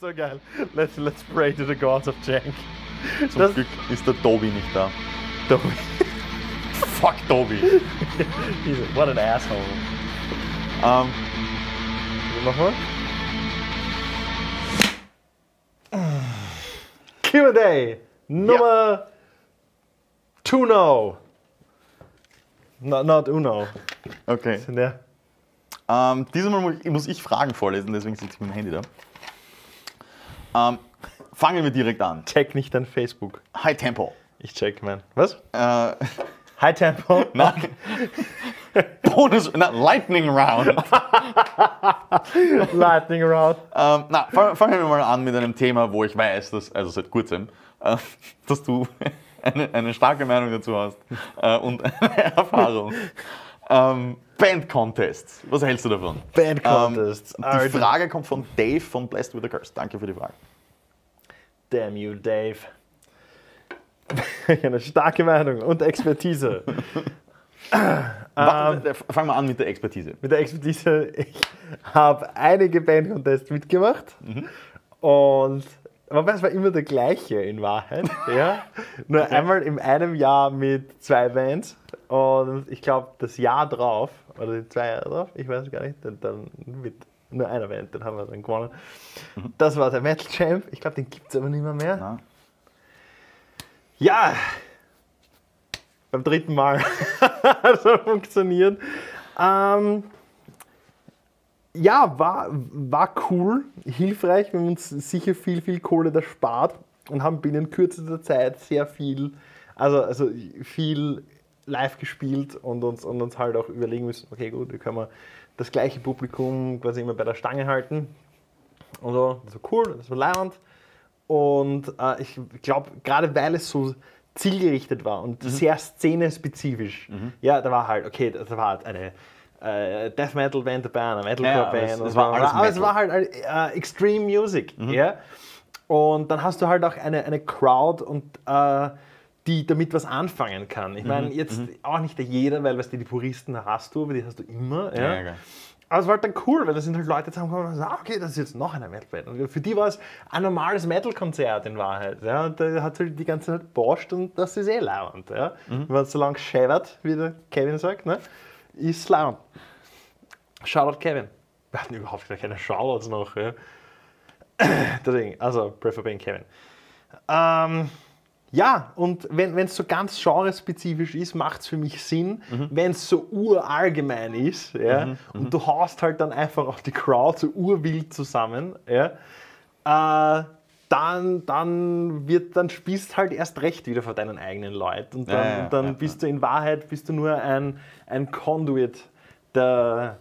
so geil. Let's, let's pray to the gods of Jank. Zum Das- Glück ist der Tobi nicht da. Tobi. Fuck Tobi. What an asshole. ähm, Nochmal. Q&A Nummer two no. Not, not uno. okay. Ja. Ähm, diesmal mu- muss ich Fragen vorlesen, deswegen sitze ich mit dem Handy da. Ähm, fangen wir direkt an. Check nicht dein Facebook. High Tempo. Ich check, man. Was? Äh, High Tempo? Nein. Bonus, na, Lightning Round. Lightning Round. Ähm, na, fangen wir mal an mit einem Thema, wo ich weiß, dass, also seit kurzem, äh, dass du eine, eine starke Meinung dazu hast äh, und eine Erfahrung. Ähm, Band Contests, was hältst du davon? Band Contests. Ähm, die Frage kommt von Dave von Blessed with a Curse. Danke für die Frage. Damn you, Dave. Eine starke Meinung und Expertise. Wa- äh, Fangen wir an mit der Expertise. Mit der Expertise, ich habe einige Bandcontests mitgemacht und wobei es war immer der gleiche in Wahrheit. Ja? Nur einmal in einem Jahr mit zwei Bands und ich glaube das Jahr drauf, oder die zwei Jahre drauf, ich weiß gar nicht, dann mit nur einer Band, den haben wir dann gewonnen. Das war der Metal Champ, ich glaube den gibt es aber nicht mehr. mehr. Na? Ja, beim dritten Mal hat es funktioniert. Ähm, ja, war, war cool, hilfreich. Wir haben uns sicher viel, viel Kohle erspart und haben binnen kürzester Zeit sehr viel, also, also viel live gespielt und uns, und uns halt auch überlegen müssen, okay gut, wie können wir das gleiche Publikum quasi immer bei der Stange halten. Und so, das war cool, das war leibend. Und äh, ich glaube, gerade weil es so zielgerichtet war und sehr szenespezifisch, ja, da war halt, okay, da war halt eine äh, Death Metal Band dabei, eine Metalcore Ja, Band. es- es war alles aber es Metal. war halt äh, Extreme Music, ja. Und dann hast du halt auch eine, eine Crowd und äh, die damit was anfangen kann. Ich meine, jetzt auch nicht jeder, weil weißt du, die Puristen hast du, aber die hast du immer. Ja. Ja, ja. Aber es war halt dann cool, weil da sind halt Leute zusammengekommen und sagen, ah, okay, das ist jetzt noch eine Metalband. Und für die war es ein normales Metal-Konzert in Wahrheit. Ja. Und da hat halt die ganze Zeit borscht und das ist eh lauernd. Ja. Wenn es so lang schäbert, wie der Kevin sagt, ne, ist lauernd. Shoutout Kevin. Wir hatten überhaupt gar keine Shoutouts noch. Ja. Deswegen, also Prefer Bane Kevin. Ähm, ja, und wenn es so ganz genrespezifisch ist, macht es für mich Sinn. Wenn es so urallgemein ist ja, und du haust halt dann einfach auch die Crowd so urwild zusammen, ja, äh, dann, dann, wird, dann spielst halt erst recht wieder vor deinen eigenen Leuten. Und dann, Ja, ja, und dann bist du in Wahrheit bist du nur ein, ein Conduit der,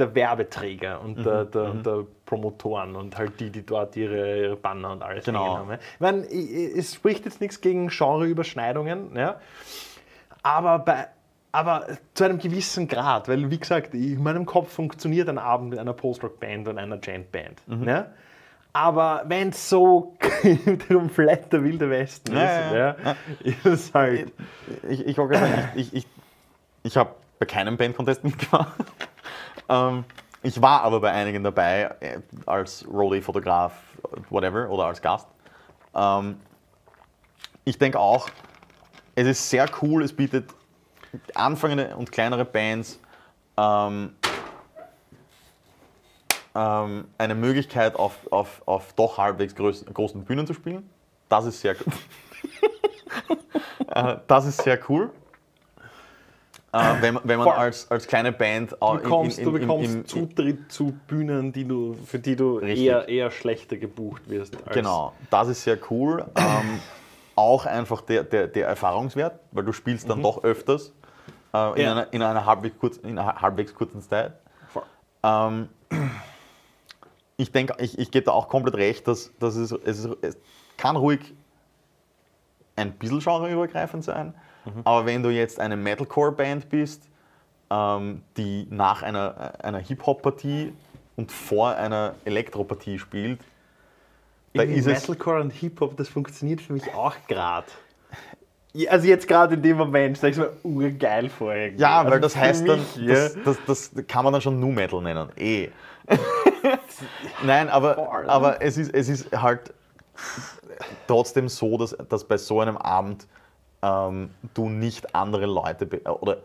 der Werbeträger und der, Mhm, der, der Promotoren und halt die, die dort ihre, ihre Banner und alles Genau. haben. Ich meine, es spricht jetzt nichts gegen Genreüberschneidungen, ja? aber, bei, aber zu einem gewissen Grad, weil wie gesagt, in meinem Kopf funktioniert ein Abend mit einer Post-Rock-Band und einer Gent-Band. Mhm. Ja? Aber wenn es so komplett der wilde Westen Ja, ist, ja, ist halt... Ich, ich, ich, ich, ich habe bei keinem Band-Contest mitgemacht. Ähm, ich war aber bei einigen dabei, äh, als Roadie-Fotograf, whatever, oder als Gast. Ähm, ich denke auch, es ist sehr cool, es bietet anfangende und kleinere Bands ähm, ähm, eine Möglichkeit, auf, auf, auf doch halbwegs groß, großen Bühnen zu spielen. Das ist sehr cool. Äh, das ist sehr cool. Äh, wenn, man- wenn man als, als kleine Band auch Du bekommst, in, in, du in, bekommst im- Zutritt zu Bühnen, die du, für die du Richtig. eher, eher schlechter gebucht wirst. Genau, das ist sehr cool. Ähm, auch einfach der, der, der Erfahrungswert, weil du spielst dann doch öfters äh, in, Ja. einer, in, einer halbwegs kurz, in einer halbwegs kurzen Zeit. Ähm, ich denke, ich, ich gebe da auch komplett recht, dass, dass es, es, es kann ruhig ein bisschen genreübergreifend sein, aber wenn du jetzt eine Metalcore-Band bist, ähm, die nach einer, einer Hip-Hop-Partie und vor einer Elektro-Partie spielt, da Irgendwie ist es, Metalcore und Hip-Hop, das funktioniert für mich auch gerade. Ja, Also jetzt gerade in dem Moment stelle ich es mir urgeil vor. irgendwie. Ja, weil Also das heißt dann, mich, ja. das, das, das kann man dann schon Nu Metal nennen. Eh. Nein, aber, aber es, ist, es ist halt trotzdem so, dass, dass bei so einem Abend ähm, du nicht andere Leute be oder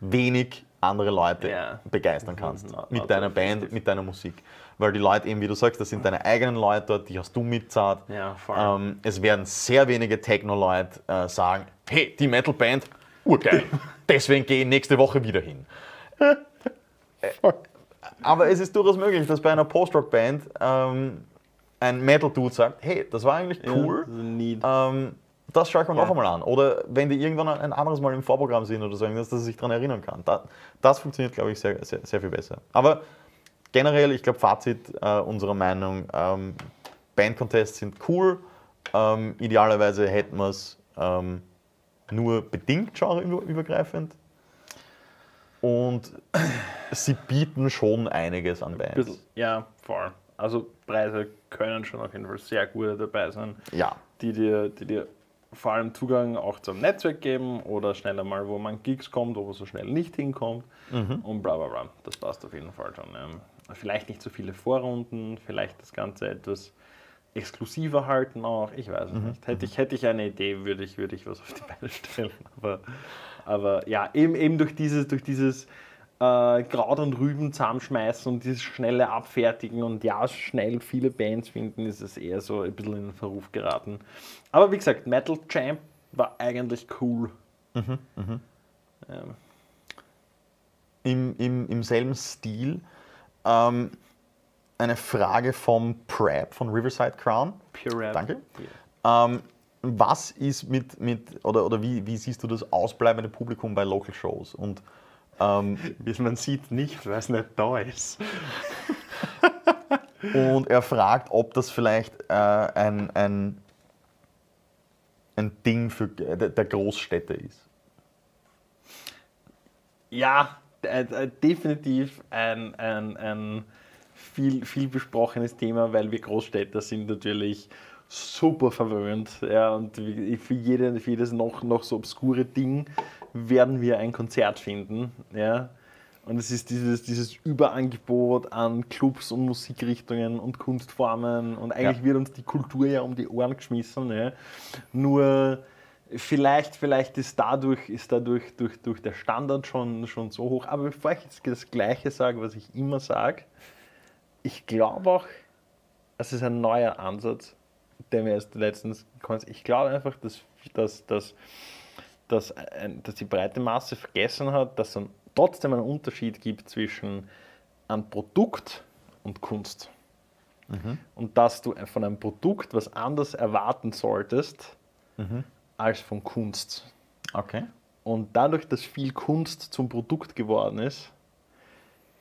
wenig andere Leute Ja. begeistern kannst Mhm, mit deiner. Band, mit deiner Musik. Weil die Leute eben, wie du sagst, das sind deine eigenen Leute dort, die hast du mitzahlt. Ja. Ähm, es werden sehr wenige Techno-Leute äh, sagen, hey, die Metal-Band, urgeil, deswegen gehe ich nächste Woche wieder hin. Äh, Aber es ist durchaus möglich, dass bei einer Post-Rock-Band ähm, ein Metal-Dude sagt, hey, das war eigentlich cool, Ja, ähm, das schaue ich mir noch Ja. einmal an. Oder wenn die irgendwann ein anderes Mal im Vorprogramm sind oder so, dass er sich daran erinnern kann. Da, das funktioniert, glaube ich, sehr, sehr, sehr viel besser. Aber generell, ich glaube, Fazit äh, unserer Meinung, ähm, Band-Contests sind cool. Ähm, idealerweise hätten wir es ähm, nur bedingt genreübergreifend. Und sie bieten schon einiges an Bands. Bisschen, ja, voll. Also Preise können schon auf jeden Fall sehr gute dabei sein, Ja. die dir, die dir vor allem Zugang auch zum Netzwerk geben oder schneller mal, wo man Gigs kommt, wo man so schnell nicht hinkommt und bla bla bla. Das passt auf jeden Fall schon. Vielleicht nicht so viele Vorrunden, vielleicht das Ganze etwas exklusiver halten auch, ich weiß es nicht. Hätte ich, hätte ich eine Idee, würde ich, würde ich was auf die Beine stellen. Aber, aber ja, eben, eben durch dieses, durch dieses äh, Kraut und Rüben zusammenschmeißen und dieses schnelle Abfertigen und ja, schnell viele Bands finden, ist es eher so ein bisschen in den Verruf geraten. Aber wie gesagt, Metal Champ war eigentlich cool. Ähm, im, im, im selben Stil. Ähm, eine Frage vom Prep von Riverside Crown. Pure. Danke. Ja. Ähm, was ist mit, mit oder, oder wie, wie siehst du das ausbleibende Publikum bei Local Shows? Und ähm, Wie man sieht nicht, weil es nicht da ist. Und er fragt, ob das vielleicht äh, ein, ein, ein Ding für, der Großstädte ist. Ja, äh, äh, definitiv ein, ein, ein viel, viel besprochenes Thema, weil wir Großstädter sind natürlich super verwöhnt. Ja, und für, jede, für jedes noch, noch so obskure Ding werden wir ein Konzert finden. Ja. Und es ist dieses, dieses Überangebot an Clubs und Musikrichtungen und Kunstformen und eigentlich Ja. wird uns die Kultur ja um die Ohren geschmissen. Ja. Nur vielleicht, vielleicht ist dadurch, ist dadurch durch, durch der Standard schon, schon so hoch. Aber bevor ich jetzt das Gleiche sage, was ich immer sage, ich glaube auch, es ist ein neuer Ansatz, der mir erst letztens kommt. Ich glaube einfach, dass, dass, dass, dass, ein- dass die breite Masse vergessen hat, dass es trotzdem einen Unterschied gibt zwischen einem Produkt und Kunst. Und dass du von einem Produkt was anderes erwarten solltest als von Kunst. Okay. Und dadurch, dass viel Kunst zum Produkt geworden ist,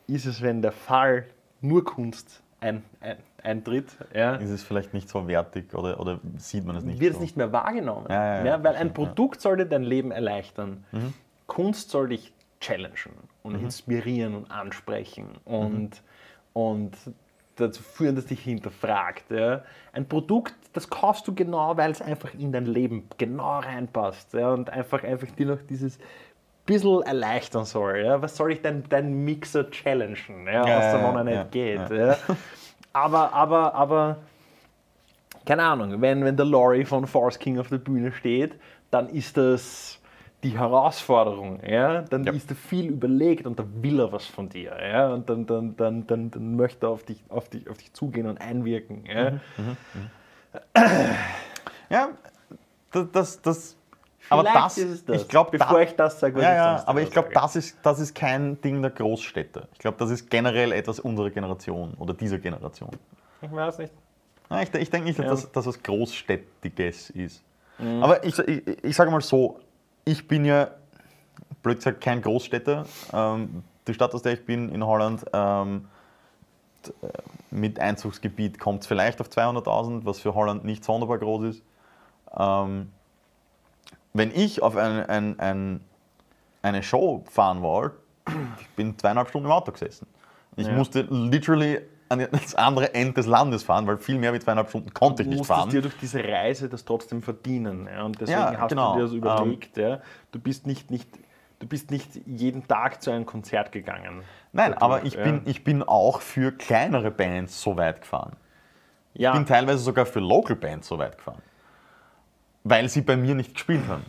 ist es, wenn der Fall nur Kunst ein, ein, eintritt, ja, Ist es vielleicht nicht so wertig oder, oder sieht man es nicht wird so? es nicht mehr wahrgenommen. Ja, ja, ja, weil ein Produkt soll dir dein Leben erleichtern. Mhm. Kunst soll dich challengen und inspirieren und ansprechen und, und dazu führen, dass dich hinterfragt. Ja. Ein Produkt, das kaufst du genau, weil es einfach in dein Leben genau reinpasst ja, und einfach, einfach dir noch dieses bisschen erleichtern soll. Ja. Was soll ich denn dein Mixer challengen, ja, Ja, was ja, da noch ja, nicht geht. ja. Aber, aber, aber keine Ahnung, wenn, wenn der Laurie von Force King auf der Bühne steht, dann ist das die Herausforderung, ja? dann Ja. ist er viel überlegt und da will er was von dir. Ja? Und dann, dann, dann, dann, dann möchte er auf dich, auf, dich, auf dich zugehen und einwirken. Ja? Ja, das, das, das aber das, ist es das, ich glaube, bevor da, ich das sage, was ja, ich ja, sonst aber ich glaube, das ist, das ist kein Ding der Großstädte. Ich glaube, das ist generell etwas unserer Generation oder dieser Generation. Ich weiß nicht. Ja, ich, ich denke nicht, dass Ja. das, dass das Großstädtiges ist. Aber ich, ich, ich sage mal so, ich bin ja, blöd gesagt, kein Großstädter. Ähm, die Stadt, aus der ich bin, in Holland, ähm, äh, mit Einzugsgebiet kommt es vielleicht auf 200.000, was für Holland nicht sonderbar groß ist. Ähm, wenn ich auf ein, ein, ein, eine Show fahren wollte, ich bin zweieinhalb Stunden im Auto gesessen. Ich Ja. musste literally an das andere Ende des Landes fahren, weil viel mehr wie zweieinhalb Stunden konnte ich Du nicht musstest fahren. dir durch diese Reise das trotzdem verdienen. Ja? Und deswegen Ja, hast genau. du dir das überlegt. Ja? Du bist nicht, nicht, du bist nicht jeden Tag zu einem Konzert gegangen. Nein, Dadurch, aber ich, bin, ich bin auch für kleinere Bands so weit gefahren. Ich bin teilweise sogar für Local Bands so weit gefahren. Weil sie bei mir nicht gespielt haben.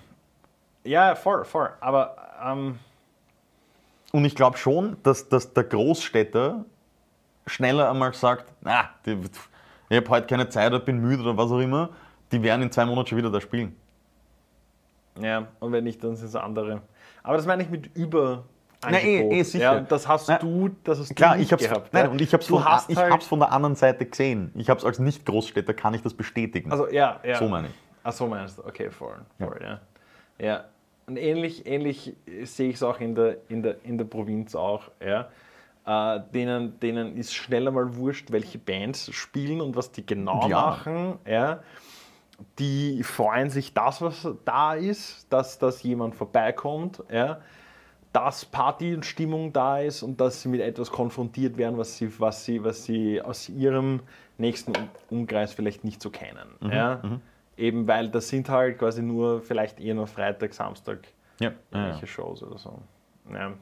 ja voll, voll. Aber ähm, Und ich glaube schon, dass, dass der Großstädter schneller einmal sagt, na, die, ich habe heute keine Zeit oder bin müde oder was auch immer, die werden in zwei Monaten schon wieder da spielen. ja, und wenn nicht, dann sind es andere. Aber das meine ich mit über. Na, eh, eh, sicher. Ja, das hast Na, du, das hast Klar, du nicht ich hab's, gehabt. nein, ja. und ich habe es von, halt- von der anderen Seite gesehen. Ich habe es als Nicht-Großstädter, kann ich das bestätigen. Also ja, ja. So meine ich. Ach so meinst du, okay, voll, voll ja. ja. Und ähnlich, ähnlich sehe ich es auch in der, in, der, in der Provinz auch, ja. Äh, denen, denen ist schneller mal wurscht, welche Bands spielen und was die genau Ja. machen, ja. Die freuen sich das, was da ist, dass, dass jemand vorbeikommt, ja. Dass Party und Stimmung da ist und dass sie mit etwas konfrontiert werden, was sie, was sie, was sie aus ihrem nächsten Um- Umkreis vielleicht nicht so kennen. ja? Eben weil das sind halt quasi nur vielleicht eher nur Freitag, Samstag ja, ja, ja. irgendwelche Shows oder so. Ja,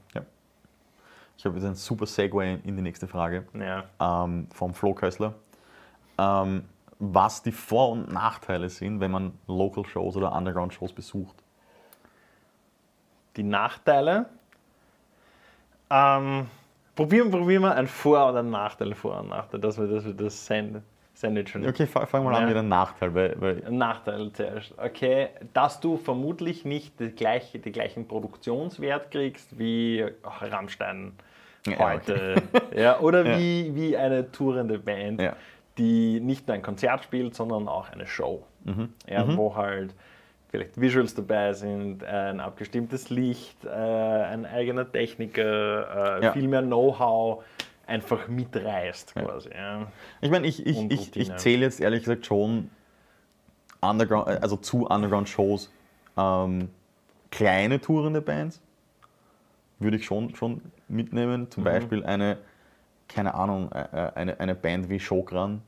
Ich habe jetzt einen super Segway in die nächste Frage ja. ähm, vom Flo Kössler. Ähm, was die Vor- und Nachteile sind, wenn man Local Shows oder Underground Shows besucht. Die Nachteile. Ähm, probieren, probieren wir ein Vor- oder ein Nachteil, Vor- und Nachteil, dass wir, dass wir das Sand- Sandwich schon Okay, fang fang mal an Ja. mit einem Nachteil, weil, weil Ein Nachteil zuerst. Okay, dass du vermutlich nicht die gleiche, den gleichen Produktionswert kriegst wie Rammstein Ja, heute. Ja, oder Ja. Wie, wie eine tourende Band, Ja. die nicht nur ein Konzert spielt, sondern auch eine Show. Mhm. Ja, Wo halt vielleicht Visuals dabei sind, ein abgestimmtes Licht, äh, ein eigener Techniker, äh, Ja. viel mehr Know-how einfach mitreißt quasi. Ja. Ich meine, ich, ich, ich, ich zähle jetzt ehrlich gesagt schon Underground, äh, also zu Underground-Shows ähm, kleine tourende Bands. Würde ich schon, schon mitnehmen. Mhm. Zum Beispiel eine, keine Ahnung, äh, äh, eine, eine Band wie Shokran,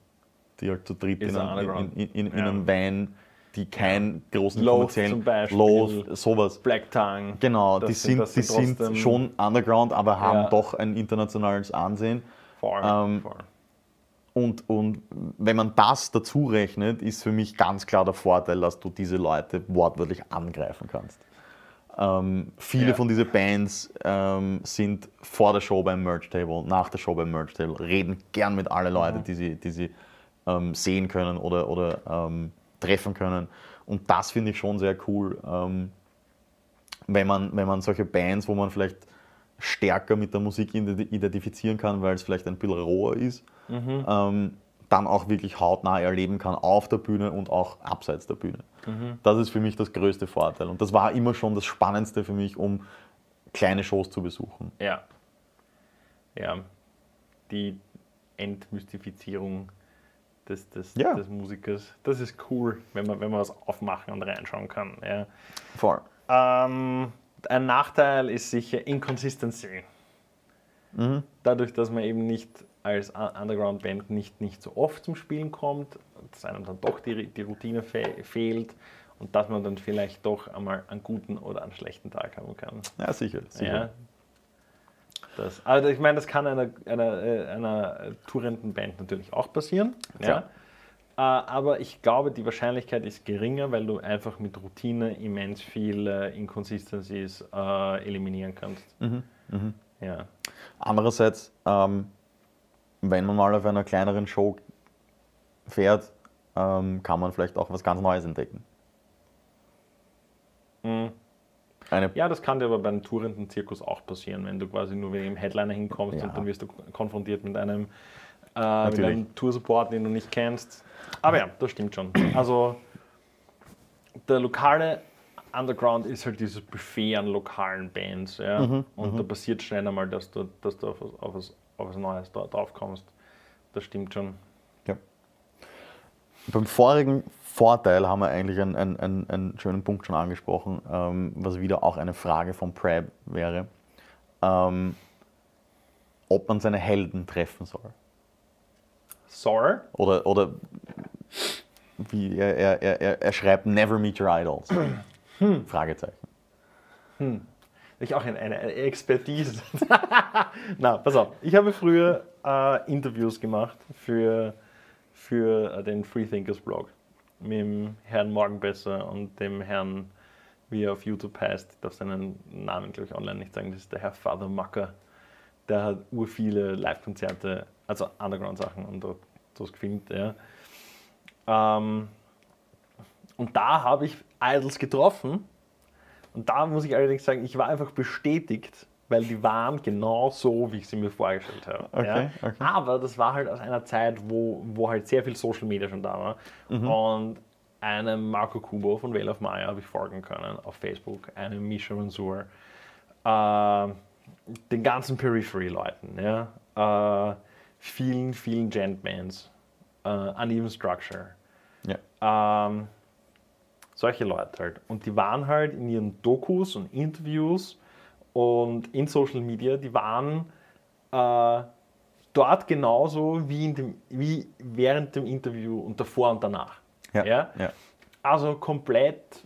die halt zu dritt Ist in, ein einem, in, in, in Ja. einem Van, die keinen großen Loath kommerziellen zum Beispiel. Loath, sowas. Black Tongue. Genau, die sind- sind, die sind schon Underground, aber haben Ja. doch ein internationales Ansehen. Voll, Ähm, voll. Und, und wenn man das dazu rechnet, ist für mich ganz klar der Vorteil, dass du diese Leute wortwörtlich angreifen kannst. Ähm, viele Ja. von diesen Bands ähm, sind vor der Show beim Merch Table, nach der Show beim Merch Table, reden gern mit allen Leuten, Mhm. die sie, die sie ähm, sehen können oder, oder ähm, treffen können. Und das finde ich schon sehr cool, ähm, wenn, man, wenn man solche Bands, wo man vielleicht stärker mit der Musik identi- identifizieren kann, weil es vielleicht ein bisschen roher ist, ähm, dann auch wirklich hautnah erleben kann auf der Bühne und auch abseits der Bühne. Das ist für mich das größte Vorteil. Und das war immer schon das Spannendste für mich, um kleine Shows zu besuchen. Ja. Ja. Die Entmystifizierung des, des, Ja. des Musikers. Das ist cool, wenn man, wenn man was aufmachen und reinschauen kann. Ja. Voll. Ähm, ein Nachteil ist sicher Inconsistency. Mhm. Dadurch, dass man eben nicht als Underground-Band nicht, nicht so oft zum Spielen kommt, dass einem dann doch die, die Routine fe fehlt und dass man dann vielleicht doch einmal einen guten oder einen schlechten Tag haben kann. Ja, sicher. sicher. Ja. Das, also ich meine, das kann einer, einer, äh, einer tourenden Band natürlich auch passieren. Ja. Klar. Äh, Aber ich glaube, die Wahrscheinlichkeit ist geringer, weil du einfach mit Routine immens viel äh, Inconsistencies äh, eliminieren kannst. Mhm, Ja. Andererseits, ähm, wenn man mal auf einer kleineren Show fährt, ähm, kann man vielleicht auch was ganz Neues entdecken. Mhm. Eine, ja, das kann dir aber beim tourenden Zirkus auch passieren, wenn du quasi nur wegen dem Headliner hinkommst Ja. und dann wirst du konfrontiert mit einem, äh, mit einem Toursupport, den du nicht kennst. Aber ja, das stimmt schon. Also der lokale Underground ist halt dieses Buffet an lokalen Bands. Ja? Mhm, und da passiert schnell einmal, dass du, dass du auf, was, auf, was, auf was Neues da, drauf kommst. Das stimmt schon. Beim vorigen Vorteil haben wir eigentlich einen, einen, einen, schönen Punkt schon angesprochen, ähm, was wieder auch eine Frage von Prab wäre, ähm, ob man seine Helden treffen soll. Sore. Oder, oder wie er, er, er- er, schreibt Never meet your idols. Fragezeichen. Ich auch eine, eine eine Expertise. Na, pass auf. Ich habe früher äh, Interviews gemacht für, für äh, den Freethinkers Blog mit dem Herrn Morgenbesser und dem Herrn, wie er auf YouTube heißt. Ich darf seinen Namen, glaube ich, online nicht sagen. Das ist der Herr Father Macker. Der hat ur viele Live-Konzerte, also Underground-Sachen und das gefilmt. Ja. Ähm, und da habe ich Idols getroffen. Und da muss ich allerdings sagen, ich war einfach bestätigt, weil die waren genau so, wie ich sie mir vorgestellt habe. Okay, ja. okay. Aber das war halt aus einer Zeit, wo, wo halt sehr viel Social Media schon da war. Mhm. Und einem Marco Kubo von Vale of Maya habe ich folgen können auf Facebook, einem Misha Mansour, äh, den ganzen Periphery-Leuten, ja, äh, vielen, vielen Gent-Bands, äh, Uneven Structure, Ja. ähm, solche Leute halt. Und die waren halt in ihren Dokus und Interviews und in Social Media, die waren äh, dort genauso wie, dem, wie während dem Interview und davor und danach. Ja. Ja? ja. Also komplett.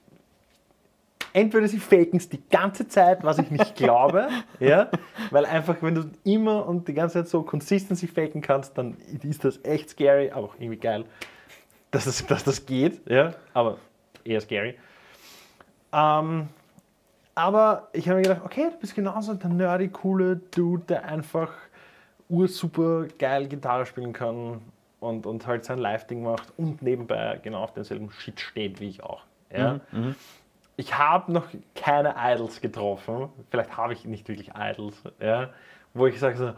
Entweder sie faken es die ganze Zeit, was ich nicht glaube, ja, weil einfach, wenn du immer und die ganze Zeit so Consistency faken kannst, dann ist das echt scary, aber auch irgendwie geil, dass das, dass das geht, ja, aber eher scary. Ähm, aber ich habe mir gedacht, okay, du bist genauso der nerdy, coole Dude, der einfach ursuper geil Gitarre spielen kann und, und halt sein Live-Ding macht und nebenbei genau auf denselben Shit steht wie ich auch. Ja? Ich habe noch keine Idols getroffen, vielleicht habe ich nicht wirklich Idols, ja? wo ich sage so,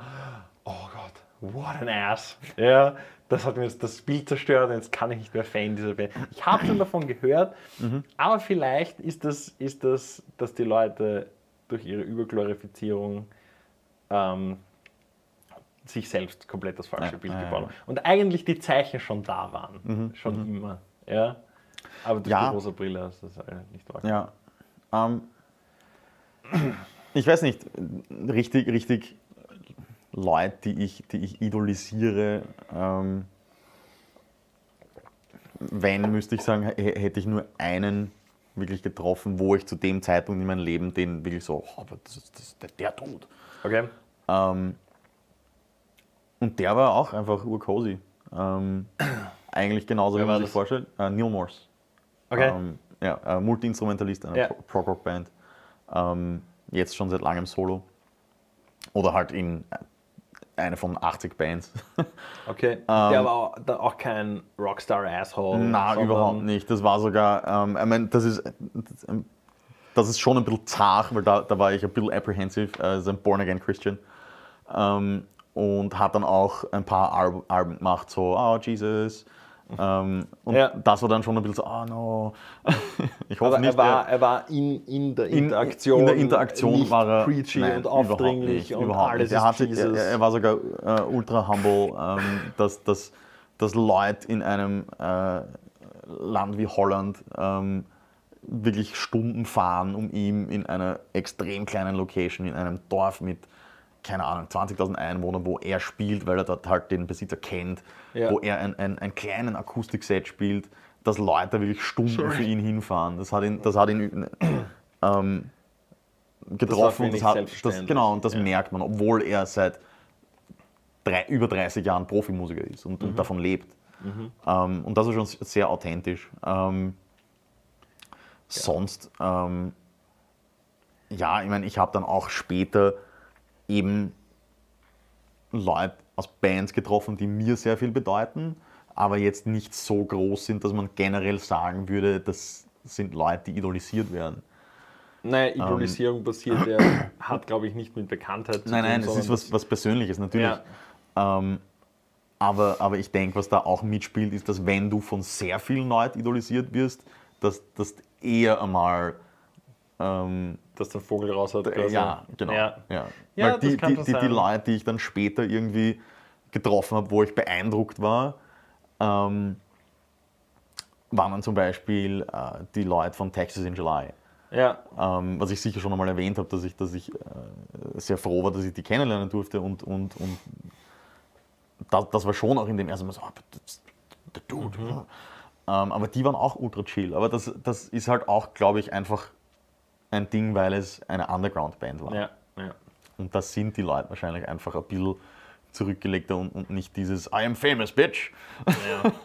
oh Gott, what an ass. Ja? Das hat mir jetzt das Bild zerstört und jetzt kann ich nicht mehr Fan dieser Band. Ich habe schon davon gehört, aber vielleicht ist das, ist das, dass die Leute durch ihre Überglorifizierung ähm, sich selbst komplett das falsche Ja, Bild ja, gebaut haben. Und eigentlich die Zeichen schon da waren. Schon immer. Ja? Aber durch Ja. die rosa Brille ist das äh, nicht wahr. Ja. Ähm, ich weiß nicht, richtig, richtig Leute, die ich, die ich idolisiere, ähm, wenn, müsste ich sagen, hätte ich nur einen wirklich getroffen, wo ich zu dem Zeitpunkt in meinem Leben den wirklich so, oh, aber das ist, das ist der, der Tod. Okay? Ähm, und der war auch einfach urcozy. Ähm, eigentlich genauso, wie man sich das? vorstellt. Äh, Neil Morse. Okay. Ähm, ja, äh, Multi-Instrumentalist einer. Pro- Prog-Rock-Band. Ähm, jetzt schon seit langem Solo. Oder halt in eine von 80 Bands. Okay. der war auch, da auch kein Rockstar-Asshole. Na, sondern- überhaupt nicht. Das war sogar, ähm, ich meine, das ist, das, ähm, ist schon ein bisschen zart, weil da, da war ich ein bisschen apprehensive, äh, als ein Born-Again Christian. Ähm, und hat dann auch ein paar Alben gemacht, so, oh, Jesus. Ähm, und Ja. das war dann schon ein bisschen so, oh no. ich hoffe Aber nicht. er war, er- war in, in der in, Interaktion. in der Interaktion nicht war er preachy nein, und überhaupt aufdringlich nicht, und überhaupt alles. Er, ist hat sich, er, er war sogar äh, ultra humble, ähm, dass, dass, dass Leute in einem äh, Land wie Holland ähm, wirklich Stunden fahren, um ihm in einer extrem kleinen Location, in einem Dorf mit, keine Ahnung, 20.000 Einwohnern, wo er spielt, weil er dort halt den Besitzer kennt, Ja. wo er ein, ein, einen kleinen Akustikset spielt, dass Leute wirklich Stunden für ihn hinfahren. Das hat ihn, das hat ihn ähm, getroffen. wenig Das hat, das, genau, und das ja. merkt man, obwohl er seit drei, über 30 Jahren Profimusiker ist und, Mhm. und davon lebt. Ähm, und das ist schon sehr authentisch. Ähm, Sonst, ähm, ja, ich meine, ich habe dann auch später eben Leute aus Bands getroffen, die mir sehr viel bedeuten, aber jetzt nicht so groß sind, dass man generell sagen würde, das sind Leute, die idolisiert werden. Nein, Ähm. Idolisierung passiert ja, hat glaube ich nicht mit Bekanntheit zu Nein, tun. nein, es sondern ist was, was Persönliches, natürlich. Ja. Ähm, aber, aber ich denke, was da auch mitspielt, ist, dass wenn du von sehr vielen Leuten idolisiert wirst, dass das eher einmal ähm, dass der Vogel raus hat. quasi. Ja, genau. Ja. Ja. Ja, die, die, die, die. Leute, die ich dann später irgendwie getroffen habe, wo ich beeindruckt war, ähm, waren dann zum Beispiel äh, die Leute von Texas in July. ja. Ähm, was ich sicher schon einmal erwähnt habe, dass ich, dass ich äh, sehr froh war, dass ich die kennenlernen durfte und, und, und das, das war schon auch in dem ersten Mal so, ah, der Dude. Mhm. Ähm, aber die waren auch ultra chill. Aber das, das ist halt auch, glaube ich, einfach ein Ding, weil es eine Underground-Band war. Ja, ja. Und da sind die Leute wahrscheinlich einfach ein bisschen zurückgelegter und, und nicht dieses I am famous, bitch. ja.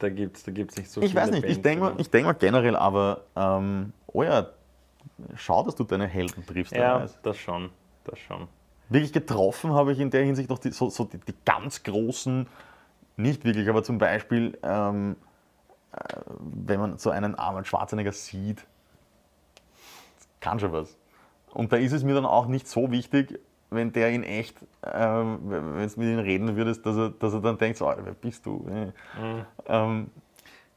Da gibt es da gibt's nicht so Ich viele weiß nicht, ich Bands, denke mal, ich denk mal generell, aber ähm, oh ja, schau, dass du deine Helden triffst. Ja, das schon. Das schon. Wirklich getroffen habe ich in der Hinsicht noch die, so, so die, die ganz großen, nicht wirklich, aber zum Beispiel, ähm, äh, wenn man so einen Arnold Schwarzenegger sieht, kann schon was. Und da ist es mir dann auch nicht so wichtig, wenn der in echt, ähm, wenn du mit ihm reden würdest, dass er, dass er dann denkt, so, wer bist du? Äh. Ähm,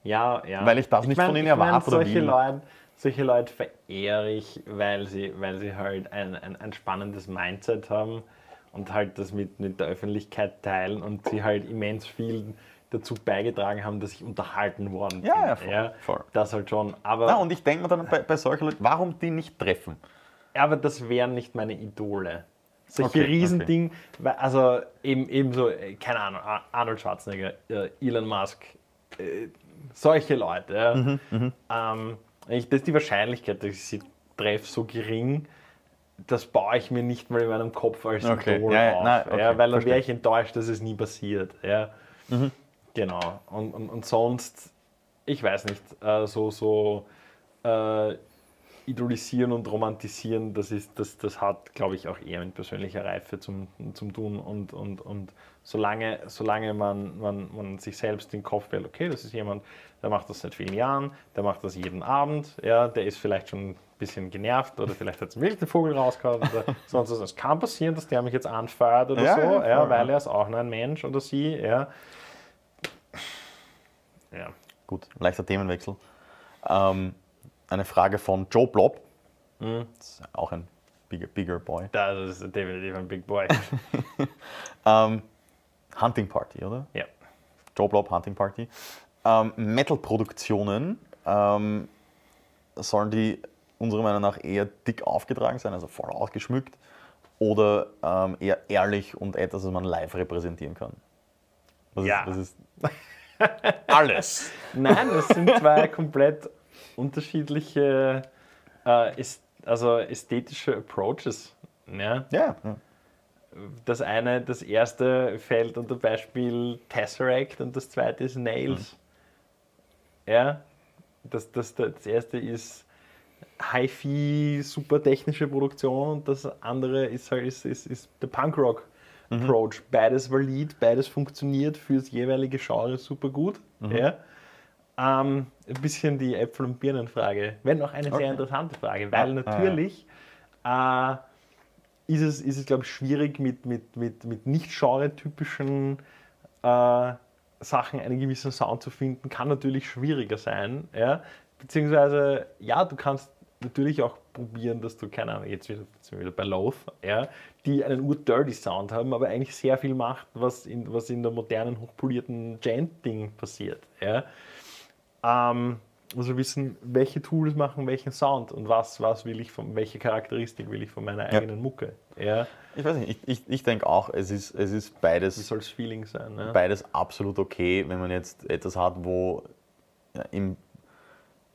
Ja, ja. Weil ich das nicht von ihnen ich mein, erwarte oder will. Leute, solche Leute verehre ich, weil sie, weil sie halt ein, ein, ein spannendes Mindset haben und halt das mit, mit der Öffentlichkeit teilen und sie halt immens viel dazu beigetragen haben, dass ich unterhalten worden bin. Ja, ja, voll, voll. Das halt schon. Aber, na, und ich denke mir dann bei, bei solchen Leuten, warum die nicht treffen? aber das wären nicht meine Idole. Solche Okay, Riesending, weil- also eben, eben so, äh, keine Ahnung, Ar- Arnold Schwarzenegger, äh, Elon Musk, äh, solche Leute. Ja. Mhm, Ähm, ich, das ist die Wahrscheinlichkeit, dass ich sie treffe, so gering, das baue ich mir nicht mal in meinem Kopf als Okay, Idol ja, ja, auf. nein, okay, ja, weil dann wäre ich enttäuscht, dass es nie passiert. Ja. Mhm. Genau. Und, und, und sonst, ich weiß nicht, äh, so, so äh, idolisieren und romantisieren, das, ist, das, das hat, glaube ich, auch eher mit persönlicher Reife zum, zum Tun. Und, und, und solange, solange man, man, man sich selbst in den Kopf wählt, okay, das ist jemand, der macht das seit vielen Jahren, der macht das jeden Abend, ja, der ist vielleicht schon ein bisschen genervt oder vielleicht hat es einen wilden Vogel rausgehauen oder sonst was. Es kann passieren, dass der mich jetzt anfeuert oder Ja, so, ja, ja, weil er ist auch nur ein Mensch oder sie, ja. Ja. Gut, leichter Themenwechsel. Ähm, eine Frage von Joe Blob. Mhm. Das ist auch ein bigger, bigger Boy. Das ist definitiv ein Big Boy. Ähm, Hunting Party, oder? ja. Joe Blob Hunting Party. Ähm, Metal-Produktionen ähm, sollen die unserer Meinung nach eher dick aufgetragen sein, also voll ausgeschmückt, oder ähm, eher ehrlich und etwas, das man live repräsentieren kann? Was Ja. Ist, was ist alles. Nein, das sind zwei komplett unterschiedliche äh, ist, also ästhetische Approaches. Ja? Ja. Das eine, das erste fällt unter Beispiel Tesseract und das zweite ist Nails. Ja, das, das, das erste ist Hi-Fi, super technische Produktion und das andere ist halt ist, ist, ist der Punkrock Approach. Beides valid, beides funktioniert fürs jeweilige Genre super gut. Ja. Ähm, ein bisschen die Äpfel- und Birnenfrage. Wenn auch eine Okay. sehr interessante Frage, weil Ah, ah, natürlich äh, ist es, ist es glaube ich, schwierig, mit, mit, mit, mit nicht genre-typischen äh, Sachen einen gewissen Sound zu finden. Kann natürlich schwieriger sein. Ja? Beziehungsweise, ja, du kannst natürlich auch probieren, dass du, keine Ahnung, jetzt sind wir wieder bei Loath, ja, die einen ur-dirty Sound haben, aber eigentlich sehr viel macht, was in, was in der modernen, hochpolierten Gent-Ding passiert. Ja? Ähm, also wissen, welche Tools machen welchen Sound und was, was will ich von, welche Charakteristik will ich von meiner Ja. eigenen Mucke. Ja? Ich weiß nicht, ich, ich, ich denke auch, es ist, es ist beides. Das soll Feeling sein. Ne? beides absolut okay, wenn man jetzt etwas hat, wo ja, im,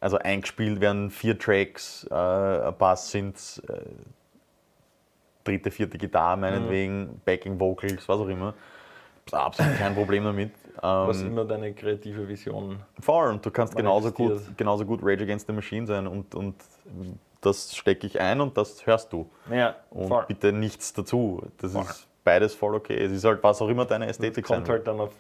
also eingespielt werden vier Tracks, äh, ein paar sind äh, dritte, vierte Gitarre meinetwegen, Backing Vocals, was auch immer. Ist absolut kein Problem damit. Was Ähm, immer deine kreative Vision. voll, und du kannst genauso gut, genauso gut Rage Against the Machine sein und, und das stecke ich ein und das hörst du. Ja, Und voll. bitte nichts dazu. Das Voll. ist beides voll okay. Es ist halt was auch immer deine Ästhetik kommt sein halt dann auf.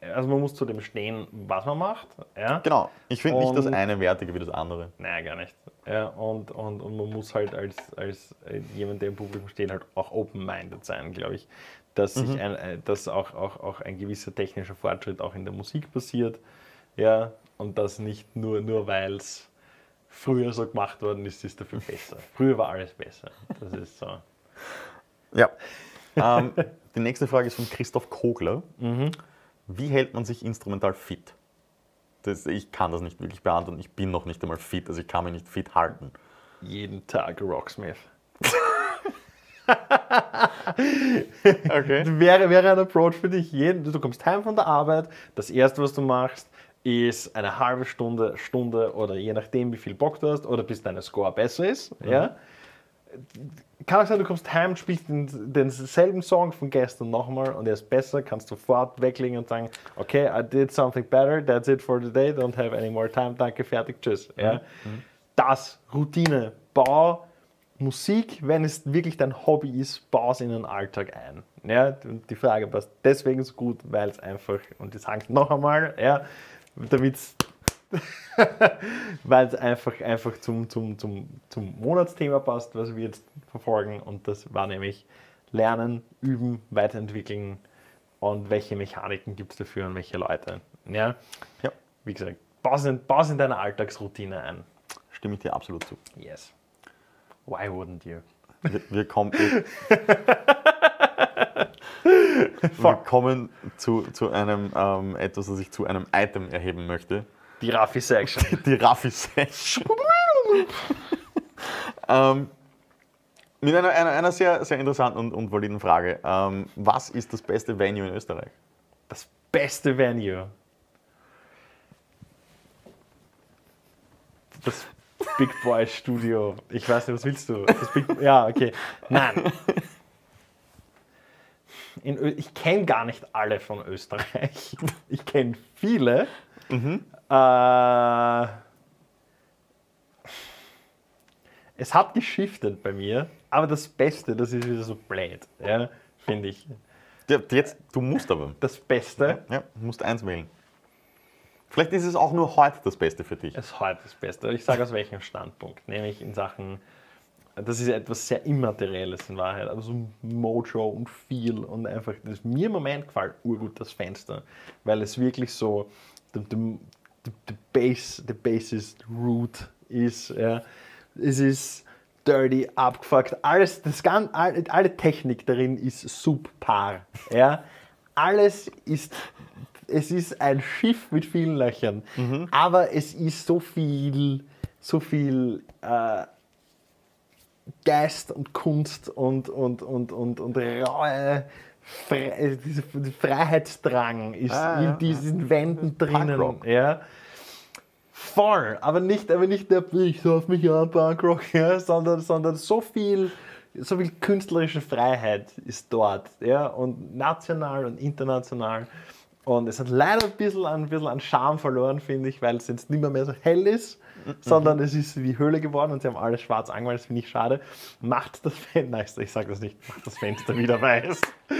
Also man muss zu dem stehen, was man macht. Ja? Genau. Ich finde nicht das eine wertiger wie das andere. Nein, gar nicht. Ja, und, und, und man muss halt als, als äh, jemand, der im Publikum steht, halt auch open-minded sein, glaube ich. Dass, Mhm. sich ein, äh, dass auch, auch, auch ein gewisser technischer Fortschritt auch in der Musik passiert. Ja, und das nicht nur, nur weil es früher so gemacht worden ist, ist dafür besser. Früher war alles besser. Das ist so. Ja. ähm, die nächste Frage ist von Christoph Kogler. Mhm. Wie hält man sich instrumental fit? Das, ich kann das nicht wirklich beantworten. Ich bin noch nicht einmal fit, also ich kann mich nicht fit halten. Jeden Tag Rocksmith. Okay. wäre, wäre ein Approach für dich. Jeden, du kommst heim von der Arbeit, das erste, was du machst, ist eine halbe Stunde, Stunde oder je nachdem, wie viel Bock du hast oder bis deine Score besser ist. Ja? Kann auch sein, du kommst heim, spielst den, denselben Song von gestern nochmal und er ist besser, kannst sofort weglegen und sagen, okay, I did something better, that's it for today, don't have any more time, danke, fertig, tschüss. Ja? Das, Routine, bau Musik, wenn es wirklich dein Hobby ist, bau es in den Alltag ein. Ja, und die Frage passt deswegen so gut, weil es einfach, und ich sage es noch einmal, ja, damit weil es einfach, einfach zum, zum, zum, zum Monatsthema passt, was wir jetzt verfolgen. Und das war nämlich Lernen, Üben, Weiterentwickeln und welche Mechaniken gibt es dafür und welche Leute. Ja, Ja, wie gesagt, es in, deine Alltagsroutine ein. stimme ich dir absolut zu. Yes. Why wouldn't you? Wir, wir kommen, wir, wir kommen zu, zu einem ähm, etwas, das ich zu einem Item erheben möchte. Die Raffi Section. Die Raffi Session. ähm, mit einer, einer, einer sehr, sehr interessanten und, und validen Frage. Ähm, was ist das beste Venue in Österreich? Das beste Venue. Das Big Boy Studio. Ich weiß nicht, was willst du? Big, ja, okay. Nein. Ich kenne gar nicht alle von Österreich. Ich kenne viele. Äh, es hat geschiftet bei mir, aber das Beste, das ist wieder so blöd, ja, finde ich. Jetzt, du musst aber. Das Beste Ja, du musst eins wählen. Vielleicht ist es auch nur heute das Beste für dich. ist heute das Beste. Ich sage aus welchem Standpunkt, nämlich in Sachen, das ist etwas sehr Immaterielles in Wahrheit, aber so Mojo und Feel und einfach, das mir im Moment gefällt, urgut das Fenster, weil es wirklich so, the, the, the, the base, the bassist root ist, ja. es ist dirty, abgefuckt, alles, das ganze, alle, Technik darin ist subpar, ja. Alles ist es ist ein Schiff mit vielen Löchern, aber es ist so viel, so viel äh, Geist und Kunst und, und, und, und, und raue Fre äh, dieser Freiheitsdrang ist Ah, in diesen Wänden drinnen. Ja. Voll, aber nicht, aber nicht der ich so auf mich an, Punkrock, ja, sondern, sondern so viel, so viel künstlerische Freiheit ist dort, ja, und national und international. Und es hat leider ein bisschen, an- ein bisschen an Charme verloren, finde ich, weil es jetzt nicht mehr, mehr so hell ist, sondern es ist wie Höhle geworden und sie haben alles schwarz angemalt, das finde ich schade. Macht das Fenster, nein, ich sage das nicht, macht das Fenster wieder weiß.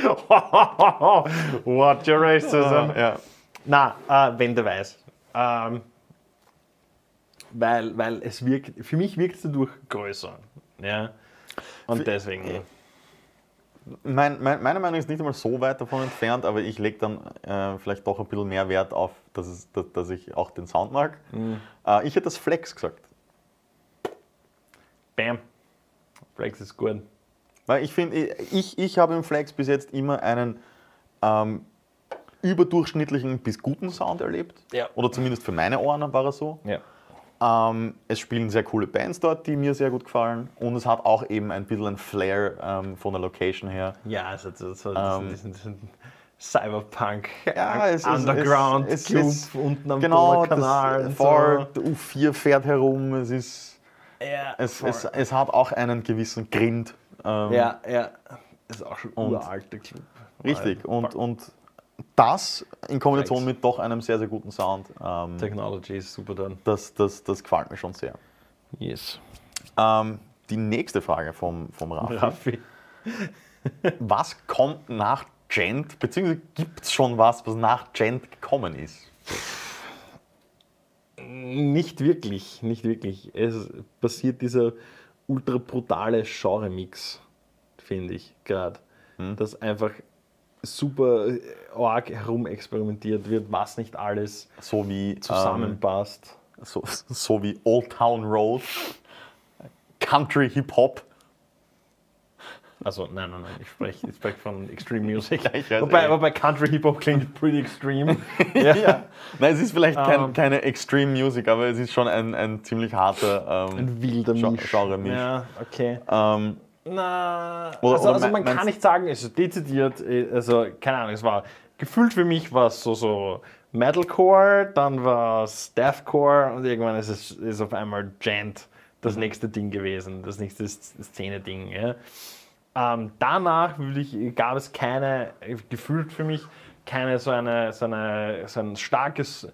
What your racism. ja. Na, äh, Wände weiß. Ähm, weil, weil es wirkt, für mich wirkt es dadurch größer. Ja? Und deswegen. Mein, mein, meine Meinung ist nicht einmal so weit davon entfernt, aber ich lege dann äh, vielleicht doch ein bisschen mehr Wert auf, dass, es, dass, dass ich auch den Sound mag. Äh, ich hätte das Flex gesagt. Bam. Flex ist gut. Weil ich finde, ich, ich habe im Flex bis jetzt immer einen ähm, überdurchschnittlichen bis guten Sound erlebt. Ja. Oder zumindest für meine Ohren war er so. Ja. Ähm, es spielen sehr coole Bands dort, die mir sehr gut gefallen. Und es hat auch eben ein bisschen ein Flair ähm, von der Location her. Ja, also so, so Ähm, Cyberpunk, Ja, es ist- Underground, es- es Club ist- unten am Genau, das und Ford, der U4 fährt herum. Es, ist, So. Ja, es, es, es hat auch einen gewissen Grind. Ähm, ja, ja. Das ist auch schon Und- uralter Club. Richtig. Und, und das in Kombination Flex. mit doch einem sehr, sehr guten Sound, ähm, Technology ist super dann. das, das, das gefällt mir schon sehr. Yes. Ähm, die nächste Frage vom, vom Raffi. Raffi. Was kommt nach Gent, beziehungsweise gibt es schon was, was nach Gent gekommen ist? Nicht wirklich, nicht wirklich. Es passiert dieser ultra brutale Genre-Mix, finde ich gerade. Dass einfach super äh, arg herumexperimentiert wird, was nicht alles So wie, zusammenpasst. ähm, so, so wie Old Town Road, Country Hip Hop. Also, nein, nein, nein, ich spreche ich sprech von Extreme Music. Ja, wobei, eh. wobei Country Hip Hop klingt pretty extreme. ja. Nein, es ist vielleicht kein, Ähm. keine Extreme Music, aber es ist schon ein, ein ziemlich harter. Ähm, Ein wilder Misch. Genre-Misch. Ja, okay. ähm, Na, Oder- also, oder also man kann nicht sagen, also dezidiert, äh, also keine Ahnung, es war gefühlt für mich war es so, so Metalcore, dann war es Deathcore und irgendwann ist es ist auf einmal Gent das Mhm. nächste Ding gewesen, das nächste Szene-Ding. Ja. Ähm, danach würde ich, gab es keine, gefühlt für mich, keine so, eine, so, eine, so ein starkes,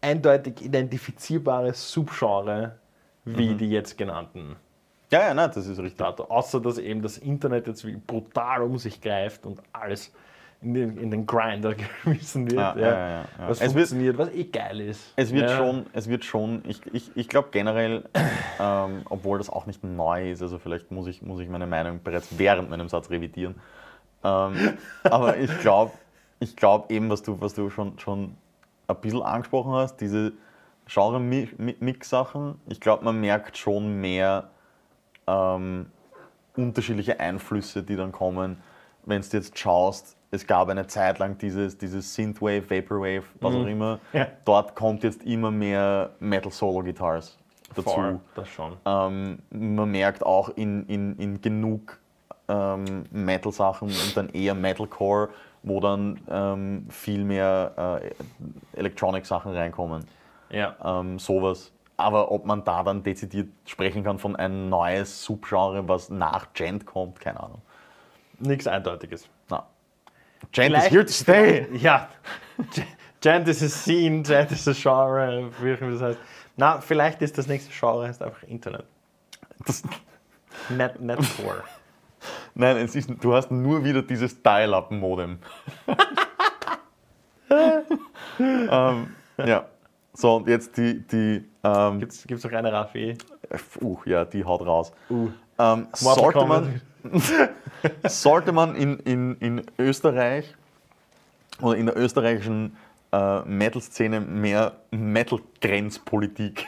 eindeutig identifizierbares Subgenre wie Mhm. die jetzt genannten. Ja, ja, nein, das ist richtig. Dato. Außer dass eben das Internet jetzt wie brutal um sich greift und alles in den, in den Grinder geschmissen wird. Ja, Ja, ja, ja. Was Es wird- funktioniert, was eh geil ist. Es wird schon, es wird schon, ich, ich, ich glaube generell, ähm, obwohl das auch nicht neu ist, also vielleicht muss ich, muss ich meine Meinung bereits während meinem Satz revidieren. Ähm, aber ich glaube ich glaub eben, was du, was du schon, schon ein bisschen angesprochen hast, diese Genre-Mix-Sachen, ich glaube, man merkt schon mehr ähm, unterschiedliche Einflüsse, die dann kommen, wenn du jetzt schaust, es gab eine Zeit lang dieses, dieses Synthwave, Vaporwave, was auch immer. Ja. Dort kommt jetzt immer mehr Metal-Solo-Guitars dazu. Voll, das schon. Ähm, man merkt auch in, in, in genug ähm, Metal-Sachen und dann eher Metalcore, wo dann ähm, viel mehr äh, Electronic-Sachen reinkommen. Ja. Ähm, sowas. Aber ob man da dann dezidiert sprechen kann von ein neues Subgenre, was nach Gent kommt, keine Ahnung. Nichts Eindeutiges. Na. Gent is Vielleicht- here to stay. Ja. Gent ist a Scene, Gent ist a Genre, wie auch immer das heißt. Na, vielleicht ist das nächste Genre heißt einfach Internet. Das, Net, Netcore. nein, es ist, du hast nur wieder dieses Dial-Up-Modem. ähm, ja. So, und jetzt die, die ähm, Gibt es noch eine Raffi? uh, ja, die haut raus. Uh. Ähm, sollte man, sollte man in, in, in Österreich oder in der österreichischen äh, Metal-Szene mehr Metal-Grenzpolitik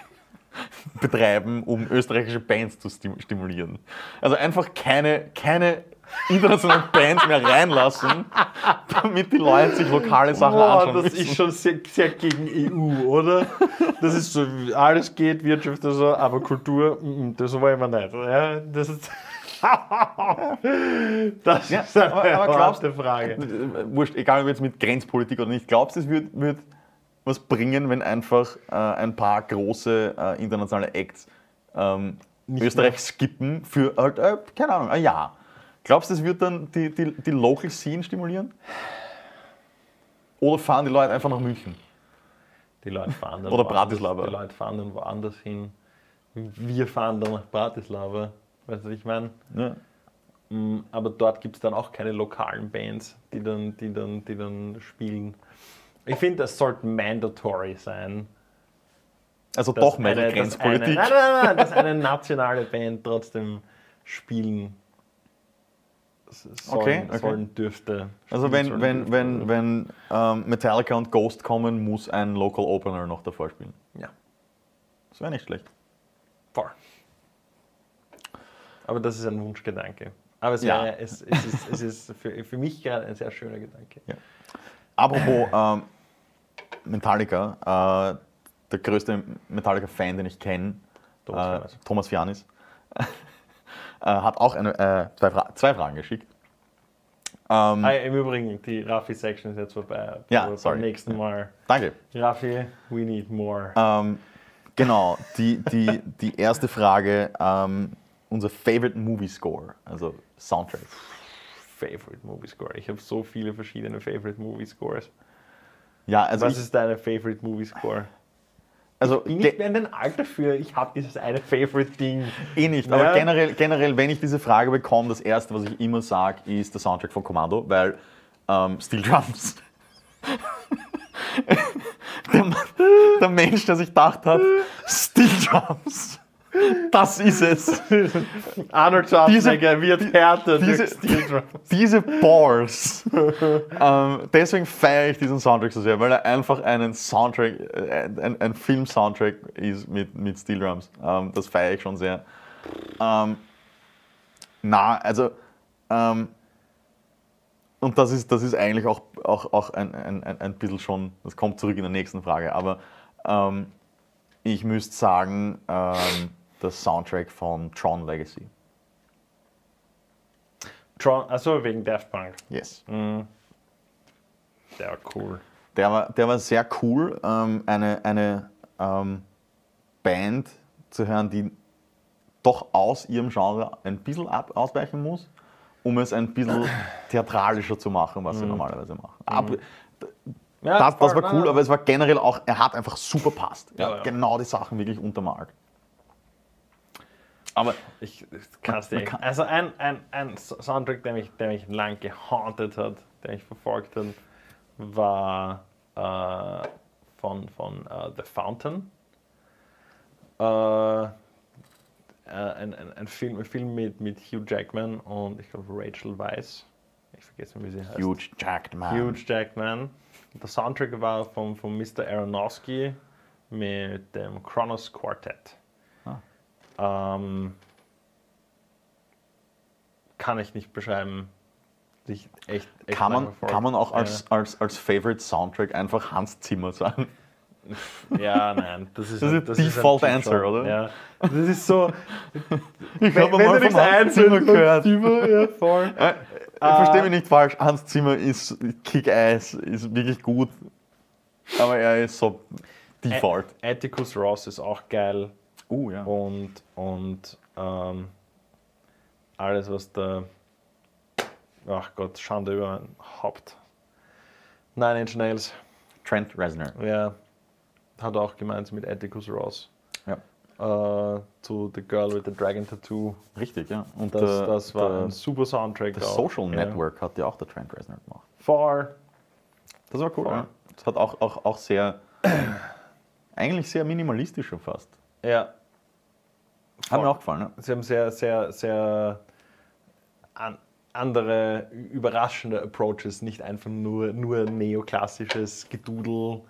betreiben, um österreichische Bands zu stim stimulieren. Also einfach keine, keine internationalen Bands mehr reinlassen, damit die Leute sich lokale Sachen Boah, anschauen das müssen. ist schon sehr, sehr gegen EU, oder? Das ist so, alles geht, Wirtschaft und so, aber Kultur, das wollen wir nicht. Ja, das ist, das Ja, ist eine aber- aber glaubst- Frage. Äh, Wurscht, egal ob jetzt mit Grenzpolitik oder nicht, glaubst du, es wird, wird was bringen, wenn einfach äh, ein paar große äh, internationale Acts ähm, Österreich mehr. skippen für, halt, äh, keine Ahnung, ein Jahr? Glaubst du, es wird dann die, die, die Local Scene stimulieren? Oder fahren die Leute einfach nach München? Die Leute fahren dann Oder Bratislava. Die Leute fahren dann woanders hin. Wir fahren dann nach Bratislava. Weißt du, was ich meine? Ja. Mm, Aber dort gibt es dann auch keine lokalen Bands, die dann, die dann, die dann spielen. Ich finde, das sollte mandatory sein. Also doch mehr eine- Grenzpolitik. Eine, nein, nein, nein, dass eine nationale Band trotzdem spielen sollen, Okay, okay. sollen dürfte. Also wenn, sollen wenn, dürfte. wenn, wenn ähm, Metallica und Ghost kommen, muss ein Local Opener noch davor spielen. Ja, Das wäre nicht schlecht. voll. Aber das ist ein Wunschgedanke. Aber es, Ja. wäre, es, es ist, es ist für, für mich gerade ein sehr schöner Gedanke. Apropos ähm, Metallica, äh, der größte Metallica-Fan, den ich kenne, Thomas äh, Fianis. Thomas Fianis, äh, hat auch eine, äh, zwei, Fra zwei Fragen geschickt. Ähm, Ah, Im Übrigen, die Raffi-Section ist jetzt vorbei. Ja, sorry. Beim nächsten Mal. danke. Raffi, we need more. Ähm, genau, die, die, die erste Frage, ähm, unser Favorite Movie Score, also Soundtrack. Favorite Movie Score. Ich habe so viele verschiedene Favorite Movie Scores. Ja, also, Was ich, ist deine Favorite Movie Score? Also Bin ge- nicht mehr in den Alter für, ich habe dieses eine Favorite Ding. Eh nicht, aber Ja. generell, generell, wenn ich diese Frage bekomme, das erste, was ich immer sage, ist der Soundtrack von Commando, weil ähm, Steel Drums. der, der Mensch, der sich gedacht hat, Steel Drums, das ist es. Arnold Schwarzenegger wird härter diese- durch Steel Drums. Diese Bars. ähm, deswegen feiere ich diesen Soundtrack so sehr, weil er einfach einen Soundtrack, äh, ein, ein Film-Soundtrack ist mit, mit Steel Drums. Ähm, das feiere ich schon sehr. Ähm, na, also, ähm, und das ist, das ist eigentlich auch, auch, auch ein, ein, ein, ein bisschen schon, das kommt zurück in der nächsten Frage, aber ähm, ich müsste sagen, ähm, der Soundtrack von Tron Legacy. Tron, also wegen Daft Punk. Yes. Der war cool. Der war, der war sehr cool, ähm, eine, eine ähm, Band zu hören, die doch aus ihrem Genre ein bisschen ab, ausweichen muss, um es ein bisschen theatralischer zu machen, was sie normalerweise machen. Aber, Ja, das, das war cool, aber es war generell auch, er hat einfach super passt. Ja, ja. Genau die Sachen wirklich untermalt. Aber Ich, ich dir Man nicht. kann- Also ein, ein, ein Soundtrack, der mich, der mich lang gehauntet hat, der mich verfolgt hat, war äh, von, von äh, The Fountain. Äh, äh, ein, ein, ein, Film, ein Film mit, mit Hugh Jackman und ich glaube Rachel Weisz. Ich vergesse, wie sie heißt. huge jacked man. Huge Jackman. Der Soundtrack war von, von Mr. Aronofsky mit dem Kronos Quartet. Ähm, kann ich nicht beschreiben. Echt, echt Kann man, kann man auch als, als, als Favorite Soundtrack einfach Hans Zimmer sagen? Ja, nein. Das ist, Das ist das ist Default ein Answer, oder? Ja. Das ist so. Ich wenn, wenn du nichts einfällt, gehört. Zimmer, ja, voll. Äh, Versteh mich nicht falsch, Hans Zimmer ist Kick-Ass, ist wirklich gut, aber er ist so Default. Atticus Ross ist auch geil. Uh, ja. und, und ähm, alles, was da. Ach Gott, Schande über mein Haupt. Nine Inch Nails, Trent Reznor. ja, hat auch gemeint mit Atticus Ross. Ja. Äh, zu The Girl with the Dragon Tattoo. Richtig, ja. Und Das, der, das war der, ein super Soundtrack. der auch. Social Ja. Network hat ja auch der Trent Reznor gemacht. Voll. Das war cool. Voll. Ja. Das hat auch, auch, auch sehr, eigentlich sehr minimalistisch schon fast. Ja. Hat mir auch gefallen. Ja. Sie haben sehr, sehr, sehr an, andere, überraschende Approaches, nicht einfach nur, nur neoklassisches Gedudel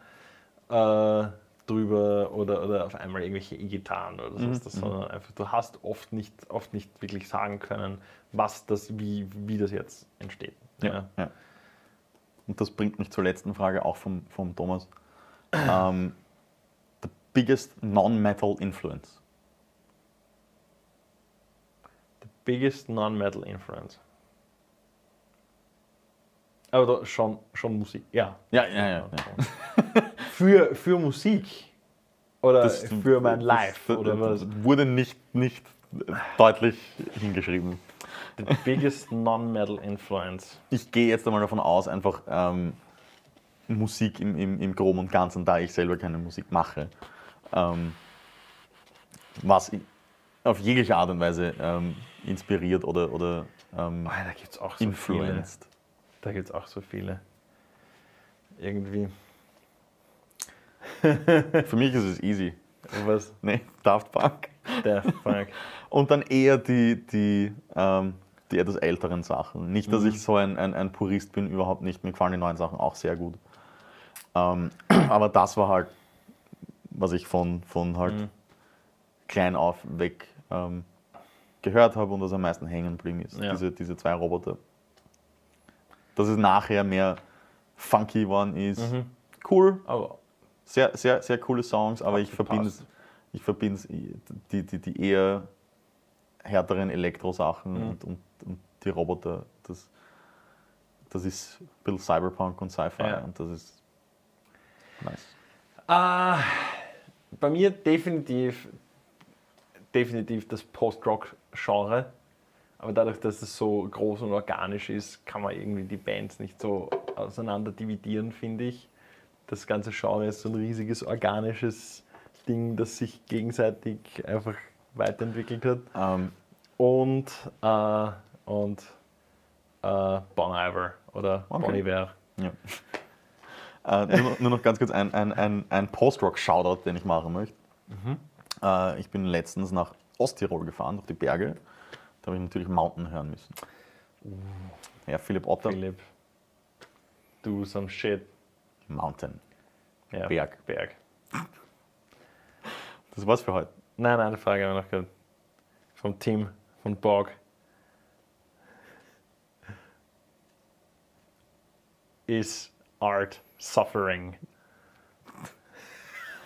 äh, drüber oder, oder auf einmal irgendwelche E-Gitarren oder Mhm, so, das, sondern einfach, du hast oft nicht, oft nicht wirklich sagen können, was das, wie, wie das jetzt entsteht. Ja. Ja. Und das bringt mich zur letzten Frage, auch vom, vom Thomas. ähm, biggest non-metal influence. Biggest non-metal influence. Aber schon, schon Musik, ja. Ja, ja, ja. ja. Für, für Musik? Oder Das- für mein Live? oder was? wurde nicht, nicht deutlich hingeschrieben. The biggest non-metal influence. Ich gehe jetzt einmal davon aus, einfach ähm, Musik im, im, im Groben und Ganzen, da ich selber keine Musik mache, ähm, was auf jegliche Art und Weise ähm, inspiriert oder, oder ähm, Oh, da gibt es auch so influenced. viele. Da gibt es auch so viele. Irgendwie. Für mich ist es easy. Was? Nee, Daft Punk. Daft Punk. Und dann eher die, die, ähm, die etwas älteren Sachen. Nicht, dass ich so ein, ein, ein Purist bin, überhaupt nicht. Mir gefallen die neuen Sachen auch sehr gut. Ähm, aber das war halt, was ich von, von halt klein auf weg ähm, gehört habe und was am meisten hängen geblieben ist. Ja. Diese, diese zwei Roboter. Dass es nachher mehr funky geworden ist. Cool, Aber sehr, sehr, sehr coole Songs, aber ich verbinde es, ich verbinde die, die, die eher härteren Elektrosachen Mhm. und, und, und die Roboter, das, das ist ein bisschen Cyberpunk und Sci-Fi Ja. und das ist nice. Ah, bei mir definitiv, definitiv das Post-Rock-Genre. Aber dadurch, dass es so groß und organisch ist, kann man irgendwie die Bands nicht so auseinander dividieren, finde ich. Das ganze Genre ist so ein riesiges organisches Ding, das sich gegenseitig einfach weiterentwickelt hat. Ähm, Und, äh, und äh, Bon Iver oder Okay. Bon Iver. ja. Äh, nur, noch, nur noch ganz kurz ein, ein, ein, ein Post-Rock-Shoutout, den ich machen möchte. Mhm. Äh, ich bin letztens nach Osttirol gefahren, durch die Berge. Da habe ich natürlich Mountain hören müssen. Ja, Philipp Otter, Philipp. Do some shit. Mountain. Ja, Berg. Berg. Das war's für heute. Nein, eine Frage haben wir noch gehört. Vom Team, von Borg. Is art suffering?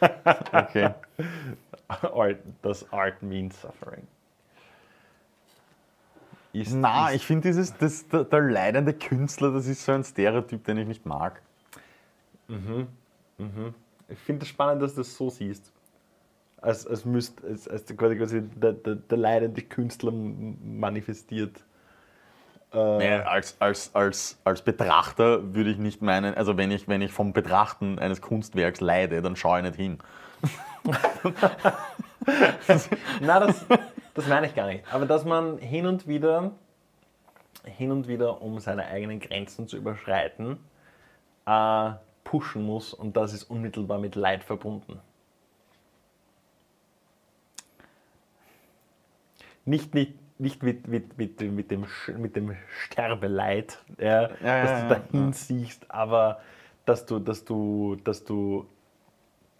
Okay. Or does art mean suffering? Ist, Na, ich finde dieses, das, der, der leidende Künstler, das ist so ein Stereotyp, den ich nicht mag. ich finde es spannend, dass du das so siehst. Als, als, müsst, als, als quasi, der, der, der leidende Künstler manifestiert. Äh, Ja, als, als, als, als Betrachter würde ich nicht meinen, also wenn ich, wenn ich vom Betrachten eines Kunstwerks leide, dann schaue ich nicht hin. Na, das, das meine ich gar nicht. Aber dass man hin und wieder, hin und wieder, um seine eigenen Grenzen zu überschreiten, äh, pushen muss und das ist unmittelbar mit Leid verbunden. Nicht, nicht, nicht mit, mit, mit, dem- mit, dem, mit dem Sterbeleid, ja, Ja, dass ja, du dahin siehst, aber dass du, dass du, dass du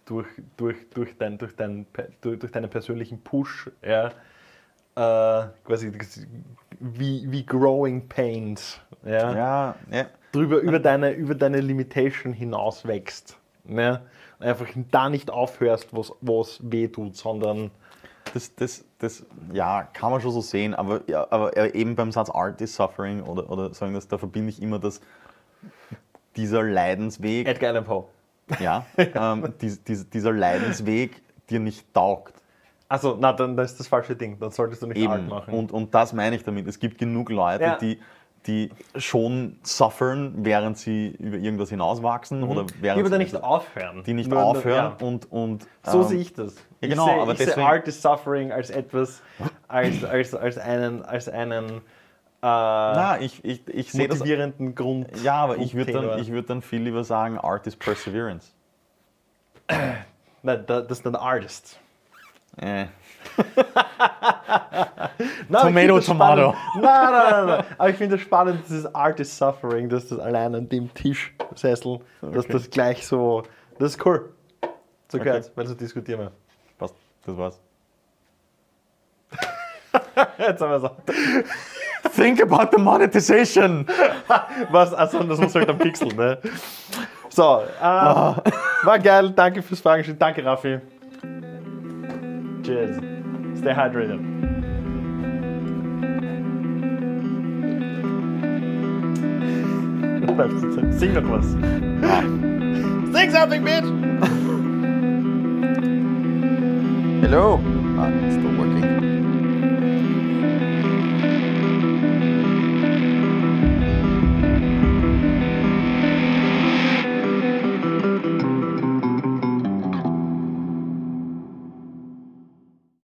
durch, durch, durch, dein, durch, dein, durch, durch deinen persönlichen Push, ja, äh, quasi wie, wie Growing Pains, ja, drüber über deine, über deine Limitation hinaus wächst. Und einfach da nicht aufhörst, wo es weh tut, sondern Das, das, das, ja, kann man schon so sehen, aber, ja, aber eben beim Satz Art is Suffering oder, oder sagen das, da verbinde ich immer das, dieser Leidensweg, Edgar Allan Poe. ja, ähm, dies, dies, dieser Leidensweg dir nicht taugt. Also, na, dann das ist das falsche Ding. Dann solltest du nicht Art Eben. machen. Und, und das meine ich damit. Es gibt genug Leute, Ja. die, die schon suffern, während sie über irgendwas hinauswachsen oder die während aber dann sie, nicht aufhören. die nicht Nur- aufhören ja. und, und So ähm, sehe ich das. ja, genau, ich sehe, aber ich sehe Art is Suffering als etwas, als, als, als einen, als einen äh, Na, ich, ich, ich sehe das. motivierenden Grund. Ja, aber ich würde dann, ich würd dann viel lieber sagen, Art is Perseverance. Nein, da- das ist ein Artist. Äh. Nein, Tomato, tomato. Nein, nein, nein, nein. Aber ich finde es spannend, dieses Art is Suffering, dass das allein an dem Tischsessel, dass Okay. das gleich so. Das ist cool. So Okay. gehört, weil so diskutieren wir. Passt, das war's. Jetzt haben wir so. Think about the monetization! Was? Also, das muss halt am Pixel, ne? So, äh, Ah. war geil. Danke fürs Fragen. Danke, Raffi. Cheers. Stay hydrated. Bleibst du sitzen. Sing noch was. Sing something, bitch! Hello! Ah, it's still working.